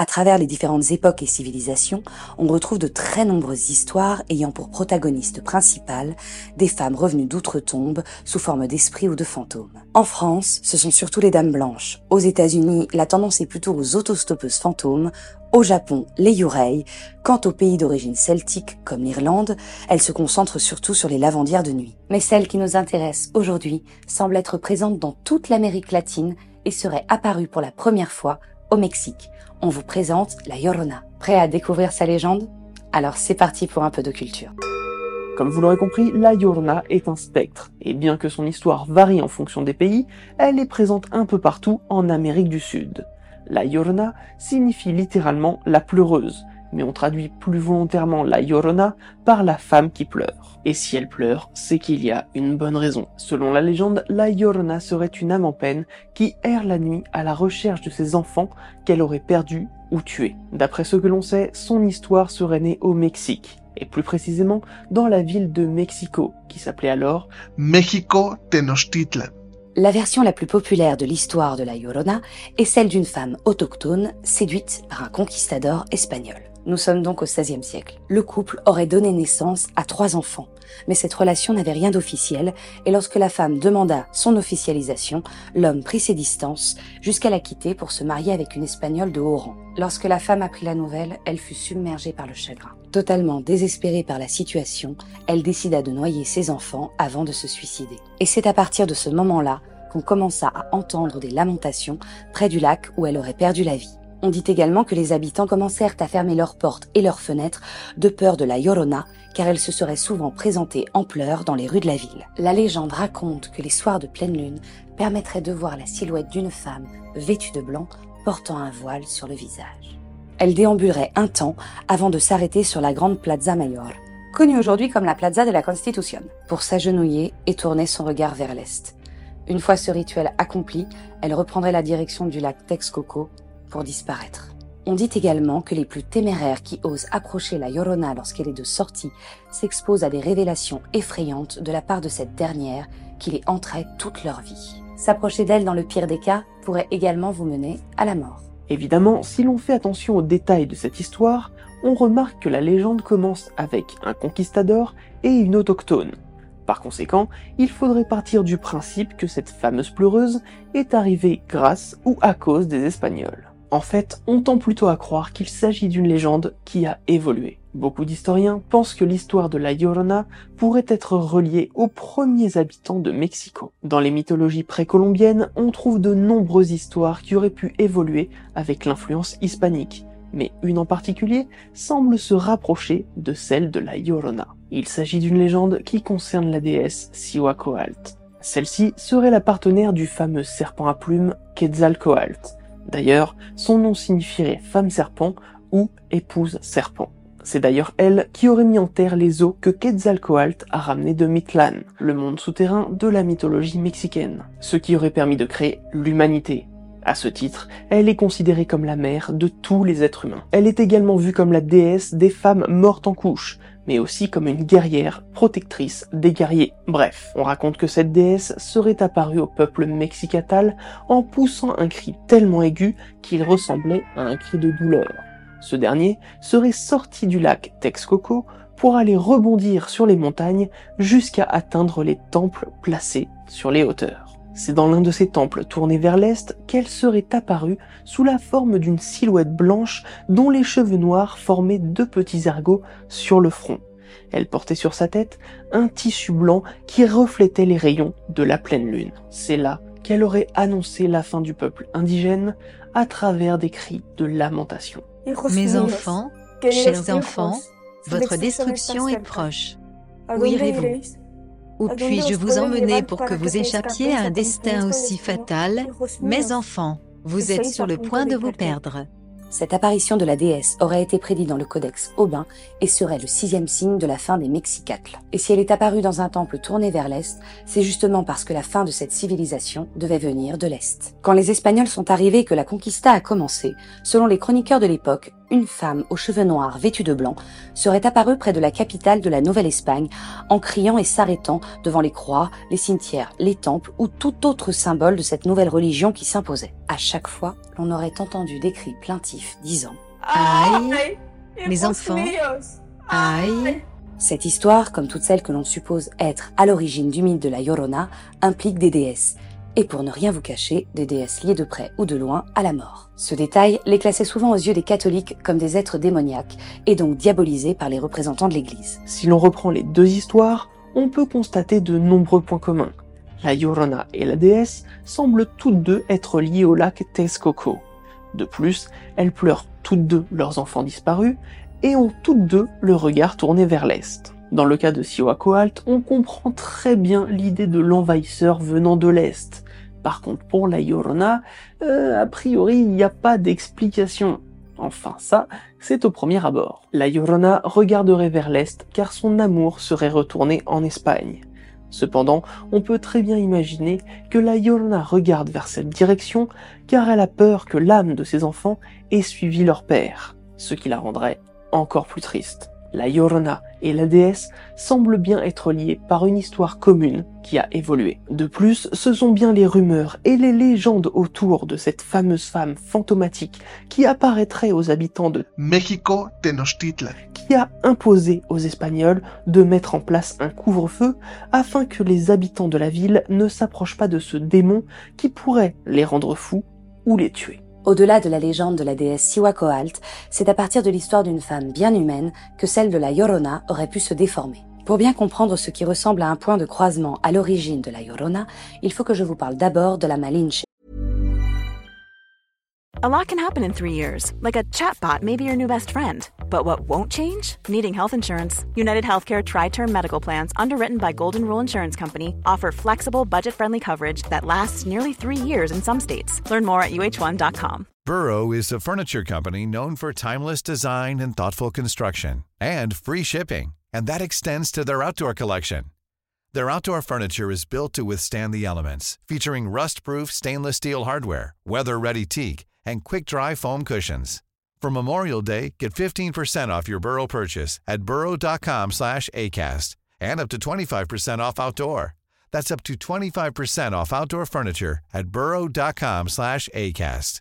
À travers les différentes époques et civilisations, on retrouve de très nombreuses histoires ayant pour protagoniste principale des femmes revenues d'outre-tombe sous forme d'esprits ou de fantômes. En France, ce sont surtout les dames blanches. Aux États-Unis, la tendance est plutôt aux autostoppeuses fantômes. Au Japon, les yurei. Quant aux pays d'origine celtique, comme l'Irlande, elles se concentrent surtout sur les lavandières de nuit. Mais celle qui nous intéresse aujourd'hui semble être présente dans toute l'Amérique latine et serait apparue pour la première fois au Mexique on vous présente la Llorona. Prêt à découvrir sa légende? Alors c'est parti pour un peu de culture. Comme vous l'aurez compris, la Llorona est un spectre, et bien que son histoire varie en fonction des pays, elle est présente un peu partout en Amérique du Sud. La Llorona signifie littéralement la pleureuse, mais on traduit plus volontairement la Llorona par la femme qui pleure. Et si elle pleure, c'est qu'il y a une bonne raison. Selon la légende, la Llorona serait une âme en peine qui erre la nuit à la recherche de ses enfants qu'elle aurait perdus ou tués. D'après ce que l'on sait, son histoire serait née au Mexique, et plus précisément dans la ville de Mexico, qui s'appelait alors Mexico Tenochtitlan. La version la plus populaire de l'histoire de la Llorona est celle d'une femme autochtone séduite par un conquistador espagnol. Nous sommes donc au XVIe siècle. Le couple aurait donné naissance à trois enfants, mais cette relation n'avait rien d'officiel, et lorsque la femme demanda son officialisation, l'homme prit ses distances jusqu'à la quitter pour se marier avec une Espagnole de haut rang. Lorsque la femme apprit la nouvelle, elle fut submergée par le chagrin. Totalement désespérée par la situation, elle décida de noyer ses enfants avant de se suicider. Et c'est à partir de ce moment-là qu'on commença à entendre des lamentations près du lac où elle aurait perdu la vie. On dit également que les habitants commencèrent à fermer leurs portes et leurs fenêtres de peur de la Llorona, car elle se serait souvent présentée en pleurs dans les rues de la ville. La légende raconte que les soirs de pleine lune permettraient de voir la silhouette d'une femme vêtue de blanc portant un voile sur le visage. Elle déambulerait un temps avant de s'arrêter sur la grande Plaza Mayor, connue aujourd'hui comme la Plaza de la Constitución, pour s'agenouiller et tourner son regard vers l'est. Une fois ce rituel accompli, elle reprendrait la direction du lac Texcoco disparaître. On dit également que les plus téméraires qui osent approcher la Llorona lorsqu'elle est de sortie s'exposent à des révélations effrayantes de la part de cette dernière qui les hanterait toute leur vie. S'approcher d'elle dans le pire des cas pourrait également vous mener à la mort. Évidemment, si l'on fait attention aux détails de cette histoire, on remarque que la légende commence avec un conquistador et une autochtone. Par conséquent, il faudrait partir du principe que cette fameuse pleureuse est arrivée grâce ou à cause des Espagnols. En fait, on tend plutôt à croire qu'il s'agit d'une légende qui a évolué. Beaucoup d'historiens pensent que l'histoire de la Llorona pourrait être reliée aux premiers habitants de Mexico. Dans les mythologies précolombiennes, on trouve de nombreuses histoires qui auraient pu évoluer avec l'influence hispanique, mais une en particulier semble se rapprocher de celle de la Llorona. Il s'agit d'une légende qui concerne la déesse Cihuacoalt. Celle-ci serait la partenaire du fameux serpent à plumes Quetzalcoatl. D'ailleurs, son nom signifierait femme serpent ou épouse serpent. C'est d'ailleurs elle qui aurait mis en terre les eaux que Quetzalcoatl a ramenés de Mictlan, le monde souterrain de la mythologie mexicaine, ce qui aurait permis de créer l'humanité. À ce titre, elle est considérée comme la mère de tous les êtres humains. Elle est également vue comme la déesse des femmes mortes en couche, mais aussi comme une guerrière protectrice des guerriers. Bref, on raconte que cette déesse serait apparue au peuple mexicatal en poussant un cri tellement aigu qu'il ressemblait à un cri de douleur. Ce dernier serait sorti du lac Texcoco pour aller rebondir sur les montagnes jusqu'à atteindre les temples placés sur les hauteurs. C'est dans l'un de ces temples tournés vers l'est qu'elle serait apparue sous la forme d'une silhouette blanche dont les cheveux noirs formaient deux petits ergots sur le front. Elle portait sur sa tête un tissu blanc qui reflétait les rayons de la pleine lune. C'est là qu'elle aurait annoncé la fin du peuple indigène à travers des cris de lamentation. Mes enfants, chers enfants, votre destruction est proche. Où irez-vous Où puis-je vous emmener pour que vous échappiez à un destin aussi fatal Mes enfants, vous êtes sur le point de vous perdre. Cette apparition de la déesse aurait été prédite dans le codex Aubin et serait le sixième signe de la fin des Mexicatles. Et si elle est apparue dans un temple tourné vers l'est, c'est justement parce que la fin de cette civilisation devait venir de l'est. Quand les Espagnols sont arrivés et que la conquista a commencé, selon les chroniqueurs de l'époque, une femme aux cheveux noirs vêtue de blanc serait apparue près de la capitale de la Nouvelle-Espagne en criant et s'arrêtant devant les croix, les cimetières, les temples ou tout autre symbole de cette nouvelle religion qui s'imposait. À chaque fois, l'on aurait entendu des cris plaintifs disant Aïe, mes enfants, aïe. Cette histoire, comme toutes celles que l'on suppose être à l'origine du mythe de la Llorona, implique des déesses, et pour ne rien vous cacher, des déesses liées de près ou de loin à la mort. Ce détail les classait souvent aux yeux des catholiques comme des êtres démoniaques, et donc diabolisés par les représentants de l'Église. Si l'on reprend les deux histoires, on peut constater de nombreux points communs. La Llorona et la déesse semblent toutes deux être liées au lac Texcoco. De plus, elles pleurent toutes deux leurs enfants disparus et ont toutes deux le regard tourné vers l'est. Dans le cas de Siwakoalt, on comprend très bien l'idée de l'envahisseur venant de l'Est. Par contre, pour la Yorona, euh, a priori, il n'y a pas d'explication. Enfin, ça, c'est au premier abord. La Llorona regarderait vers l'Est car son amour serait retourné en Espagne. Cependant, on peut très bien imaginer que la Llorona regarde vers cette direction car elle a peur que l'âme de ses enfants ait suivi leur père, ce qui la rendrait encore plus triste. La Llorona et la déesse semblent bien être liées par une histoire commune qui a évolué. De plus, ce sont bien les rumeurs et les légendes autour de cette fameuse femme fantomatique qui apparaîtrait aux habitants de México Tenochtitlan. qui a imposé aux Espagnols de mettre en place un couvre-feu afin que les habitants de la ville ne s'approchent pas de ce démon qui pourrait les rendre fous ou les tuer. Au-delà de la légende de la déesse Siwakoalt, c'est à partir de l'histoire d'une femme bien humaine que celle de la Llorona aurait pu se déformer. Pour bien comprendre ce qui ressemble à un point de croisement à l'origine de la Llorona, il faut que je vous parle d'abord de la Malinche. But what won't change? Needing health insurance. United Healthcare Tri Term Medical Plans, underwritten by Golden Rule Insurance Company, offer flexible, budget friendly coverage that lasts nearly three years in some states. Learn more at uh1.com. Burrow is a furniture company known for timeless design and thoughtful construction and free shipping, and that extends to their outdoor collection. Their outdoor furniture is built to withstand the elements, featuring rust-proof stainless steel hardware, weather-ready teak, and quick-dry foam cushions. For Memorial Day, get 15% off your Burrow purchase at burrow.com slash ACAST and up to 25% off outdoor. That's up to 25% off outdoor furniture at burrow.com slash ACAST.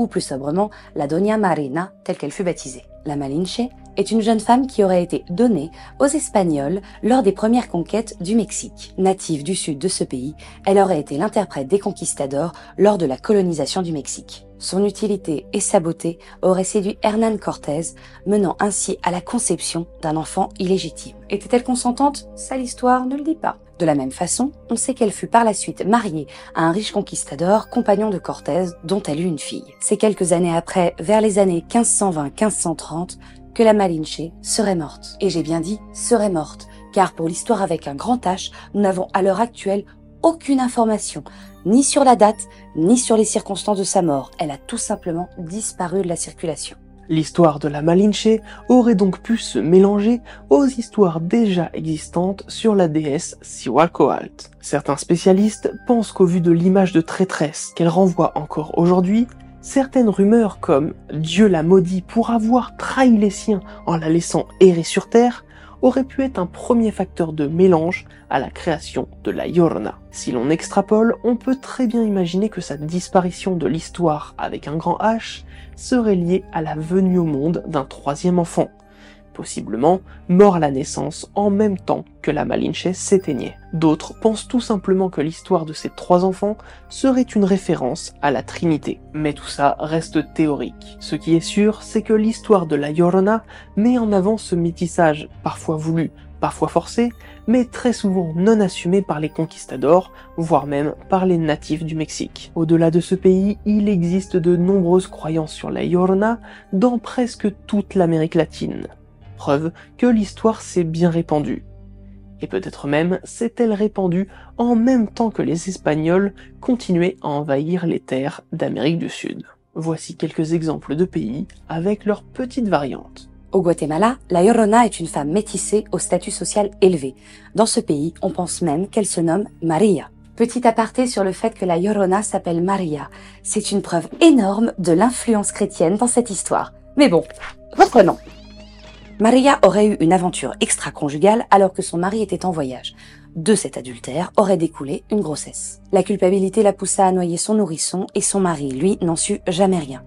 ou plus sobrement la Doña Marina telle qu'elle fut baptisée. La Malinche est une jeune femme qui aurait été donnée aux Espagnols lors des premières conquêtes du Mexique. Native du sud de ce pays, elle aurait été l'interprète des conquistadors lors de la colonisation du Mexique. Son utilité et sa beauté auraient séduit Hernán Cortés, menant ainsi à la conception d'un enfant illégitime. Était-elle consentante? Ça l'histoire ne le dit pas. De la même façon, on sait qu'elle fut par la suite mariée à un riche conquistador, compagnon de Cortés, dont elle eut une fille. C'est quelques années après, vers les années 1520-1530, que la Malinche serait morte. Et j'ai bien dit serait morte, car pour l'histoire avec un grand H, nous n'avons à l'heure actuelle aucune information, ni sur la date, ni sur les circonstances de sa mort. Elle a tout simplement disparu de la circulation. L'histoire de la Malinche aurait donc pu se mélanger aux histoires déjà existantes sur la déesse Siwalkoalt. Certains spécialistes pensent qu'au vu de l'image de traîtresse qu'elle renvoie encore aujourd'hui, certaines rumeurs comme Dieu l'a maudit pour avoir trahi les siens en la laissant errer sur terre aurait pu être un premier facteur de mélange à la création de la Yorna. Si l'on extrapole, on peut très bien imaginer que sa disparition de l'histoire avec un grand H serait liée à la venue au monde d'un troisième enfant, possiblement mort à la naissance en même temps que la Malinche s'éteignait. D'autres pensent tout simplement que l'histoire de ces trois enfants serait une référence à la Trinité. Mais tout ça reste théorique. Ce qui est sûr, c'est que l'histoire de la Llorona met en avant ce métissage, parfois voulu, parfois forcé, mais très souvent non assumé par les conquistadors, voire même par les natifs du Mexique. Au-delà de ce pays, il existe de nombreuses croyances sur la Llorona dans presque toute l'Amérique latine preuve que l'histoire s'est bien répandue. Et peut-être même s'est-elle répandue en même temps que les Espagnols continuaient à envahir les terres d'Amérique du Sud. Voici quelques exemples de pays avec leurs petites variantes. Au Guatemala, la Llorona est une femme métissée au statut social élevé. Dans ce pays, on pense même qu'elle se nomme Maria. Petit aparté sur le fait que la Llorona s'appelle Maria. C'est une preuve énorme de l'influence chrétienne dans cette histoire. Mais bon, reprenons. Maria aurait eu une aventure extra-conjugale alors que son mari était en voyage. De cet adultère aurait découlé une grossesse. La culpabilité la poussa à noyer son nourrisson et son mari, lui, n'en sut jamais rien.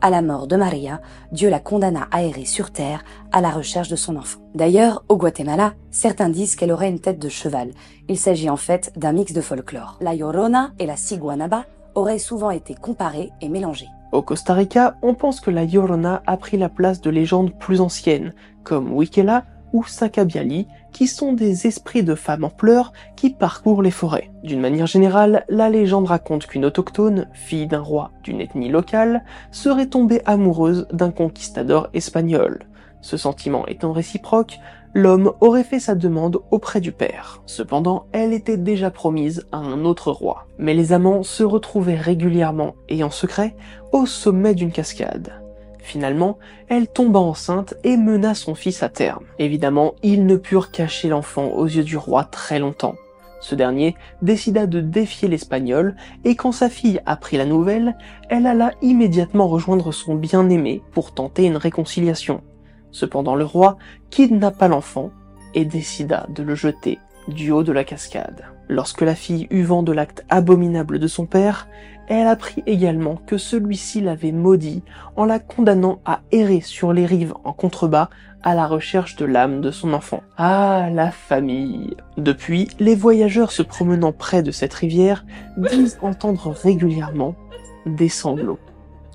À la mort de Maria, Dieu la condamna à errer sur terre à la recherche de son enfant. D'ailleurs, au Guatemala, certains disent qu'elle aurait une tête de cheval. Il s'agit en fait d'un mix de folklore. La Llorona et la Siguanaba auraient souvent été comparées et mélangées. Au Costa Rica, on pense que la Llorona a pris la place de légendes plus anciennes, comme Wikela ou Sakabiali, qui sont des esprits de femmes en pleurs qui parcourent les forêts. D'une manière générale, la légende raconte qu'une autochtone, fille d'un roi d'une ethnie locale, serait tombée amoureuse d'un conquistador espagnol. Ce sentiment étant réciproque, l'homme aurait fait sa demande auprès du père. Cependant, elle était déjà promise à un autre roi. Mais les amants se retrouvaient régulièrement et en secret au sommet d'une cascade. Finalement, elle tomba enceinte et mena son fils à terme. Évidemment, ils ne purent cacher l'enfant aux yeux du roi très longtemps. Ce dernier décida de défier l'Espagnol et quand sa fille apprit la nouvelle, elle alla immédiatement rejoindre son bien-aimé pour tenter une réconciliation. Cependant le roi kidnappa l'enfant et décida de le jeter du haut de la cascade. Lorsque la fille eut vent de l'acte abominable de son père, elle apprit également que celui-ci l'avait maudit en la condamnant à errer sur les rives en contrebas à la recherche de l'âme de son enfant. Ah, la famille Depuis, les voyageurs se promenant près de cette rivière disent entendre régulièrement des sanglots.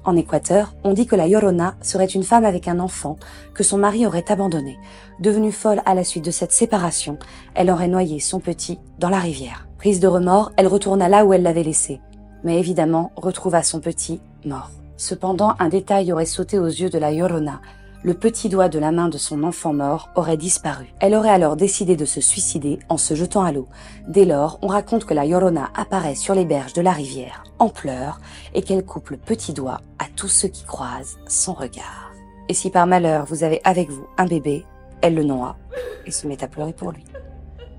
En Équateur, on dit que la Llorona serait une femme avec un enfant que son mari aurait abandonné. Devenue folle à la suite de cette séparation, elle aurait noyé son petit dans la rivière. Prise de remords, elle retourna là où elle l'avait laissé, mais évidemment retrouva son petit mort. Cependant, un détail aurait sauté aux yeux de la Llorona le petit doigt de la main de son enfant mort aurait disparu. Elle aurait alors décidé de se suicider en se jetant à l'eau. Dès lors, on raconte que la Llorona apparaît sur les berges de la rivière, en pleurs, et qu'elle coupe le petit doigt à tous ceux qui croisent son regard. Et si par malheur vous avez avec vous un bébé, elle le noie et se met à pleurer pour lui.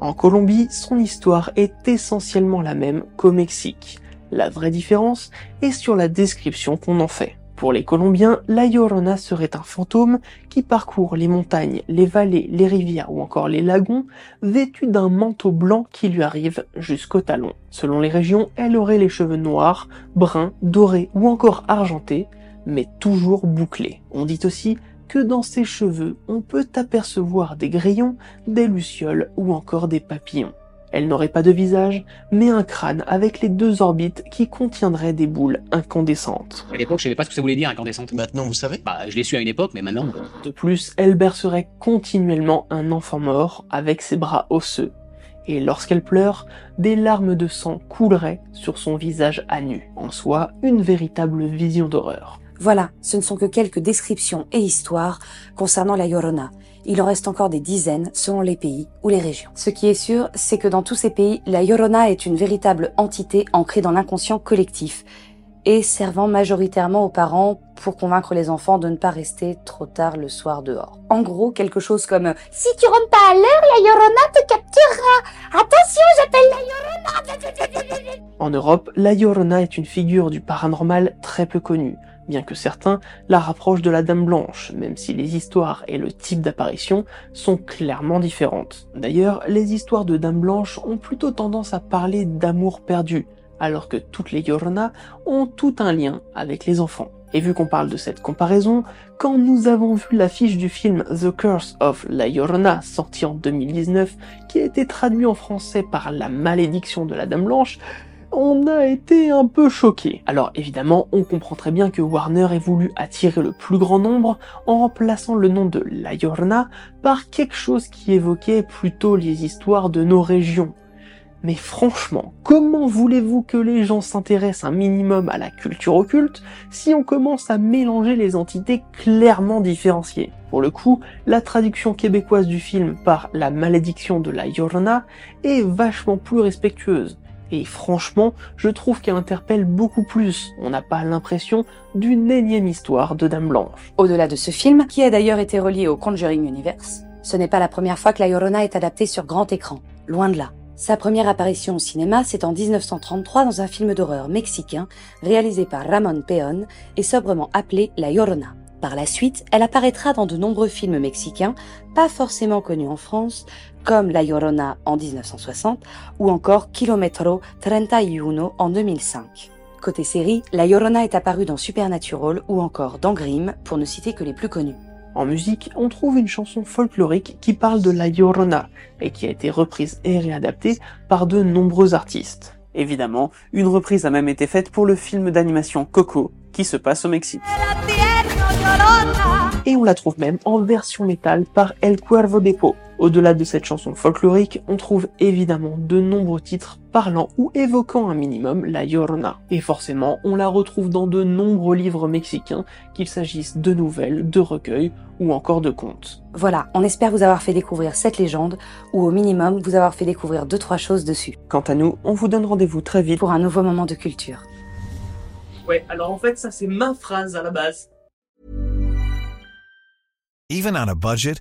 En Colombie, son histoire est essentiellement la même qu'au Mexique. La vraie différence est sur la description qu'on en fait. Pour les Colombiens, la Llorona serait un fantôme qui parcourt les montagnes, les vallées, les rivières ou encore les lagons, vêtu d'un manteau blanc qui lui arrive jusqu'au talon. Selon les régions, elle aurait les cheveux noirs, bruns, dorés ou encore argentés, mais toujours bouclés. On dit aussi que dans ses cheveux, on peut apercevoir des grillons, des lucioles ou encore des papillons. Elle n'aurait pas de visage, mais un crâne avec les deux orbites qui contiendraient des boules incandescentes. À l'époque, je savais pas ce que ça voulait dire incandescente. Maintenant, vous savez Bah, je l'ai su à une époque, mais maintenant. De plus, elle bercerait continuellement un enfant mort avec ses bras osseux. Et lorsqu'elle pleure, des larmes de sang couleraient sur son visage à nu. En soi, une véritable vision d'horreur. Voilà, ce ne sont que quelques descriptions et histoires concernant la Llorona. Il en reste encore des dizaines selon les pays ou les régions. Ce qui est sûr, c'est que dans tous ces pays, la Llorona est une véritable entité ancrée dans l'inconscient collectif et servant majoritairement aux parents pour convaincre les enfants de ne pas rester trop tard le soir dehors. En gros, quelque chose comme Si tu rentres pas à l'heure, la Llorona te capturera. Attention, j'appelle la Llorona. En Europe, la Llorona est une figure du paranormal très peu connue, bien que certains la rapprochent de la Dame Blanche, même si les histoires et le type d'apparition sont clairement différentes. D'ailleurs, les histoires de Dame Blanche ont plutôt tendance à parler d'amour perdu, alors que toutes les Llorona ont tout un lien avec les enfants. Et vu qu'on parle de cette comparaison, quand nous avons vu l'affiche du film The Curse of La Llorona sorti en 2019, qui a été traduit en français par La malédiction de la Dame Blanche, on a été un peu choqués. Alors évidemment, on comprend très bien que Warner ait voulu attirer le plus grand nombre en remplaçant le nom de La Llorona par quelque chose qui évoquait plutôt les histoires de nos régions, mais franchement, comment voulez-vous que les gens s'intéressent un minimum à la culture occulte si on commence à mélanger les entités clairement différenciées? Pour le coup, la traduction québécoise du film par La malédiction de la Yorna est vachement plus respectueuse. Et franchement, je trouve qu'elle interpelle beaucoup plus. On n'a pas l'impression d'une énième histoire de Dame Blanche. Au-delà de ce film, qui a d'ailleurs été relié au Conjuring Universe, ce n'est pas la première fois que la Yorona est adaptée sur grand écran. Loin de là. Sa première apparition au cinéma, c'est en 1933 dans un film d'horreur mexicain réalisé par Ramon Peón et sobrement appelé La Llorona. Par la suite, elle apparaîtra dans de nombreux films mexicains, pas forcément connus en France, comme La Llorona en 1960 ou encore Kilometro 31 en 2005. Côté série, La Llorona est apparue dans Supernatural ou encore dans Grimm, pour ne citer que les plus connus. En musique, on trouve une chanson folklorique qui parle de la Llorona et qui a été reprise et réadaptée par de nombreux artistes. Évidemment, une reprise a même été faite pour le film d'animation Coco qui se passe au Mexique. Et on la trouve même en version métal par El Cuervo de Po. Au-delà de cette chanson folklorique, on trouve évidemment de nombreux titres parlant ou évoquant un minimum la Llorona. Et forcément, on la retrouve dans de nombreux livres mexicains, qu'il s'agisse de nouvelles, de recueils ou encore de contes. Voilà, on espère vous avoir fait découvrir cette légende, ou au minimum vous avoir fait découvrir deux trois choses dessus. Quant à nous, on vous donne rendez-vous très vite pour un nouveau moment de culture. Ouais, alors en fait, ça c'est ma phrase à la base. Even on a budget,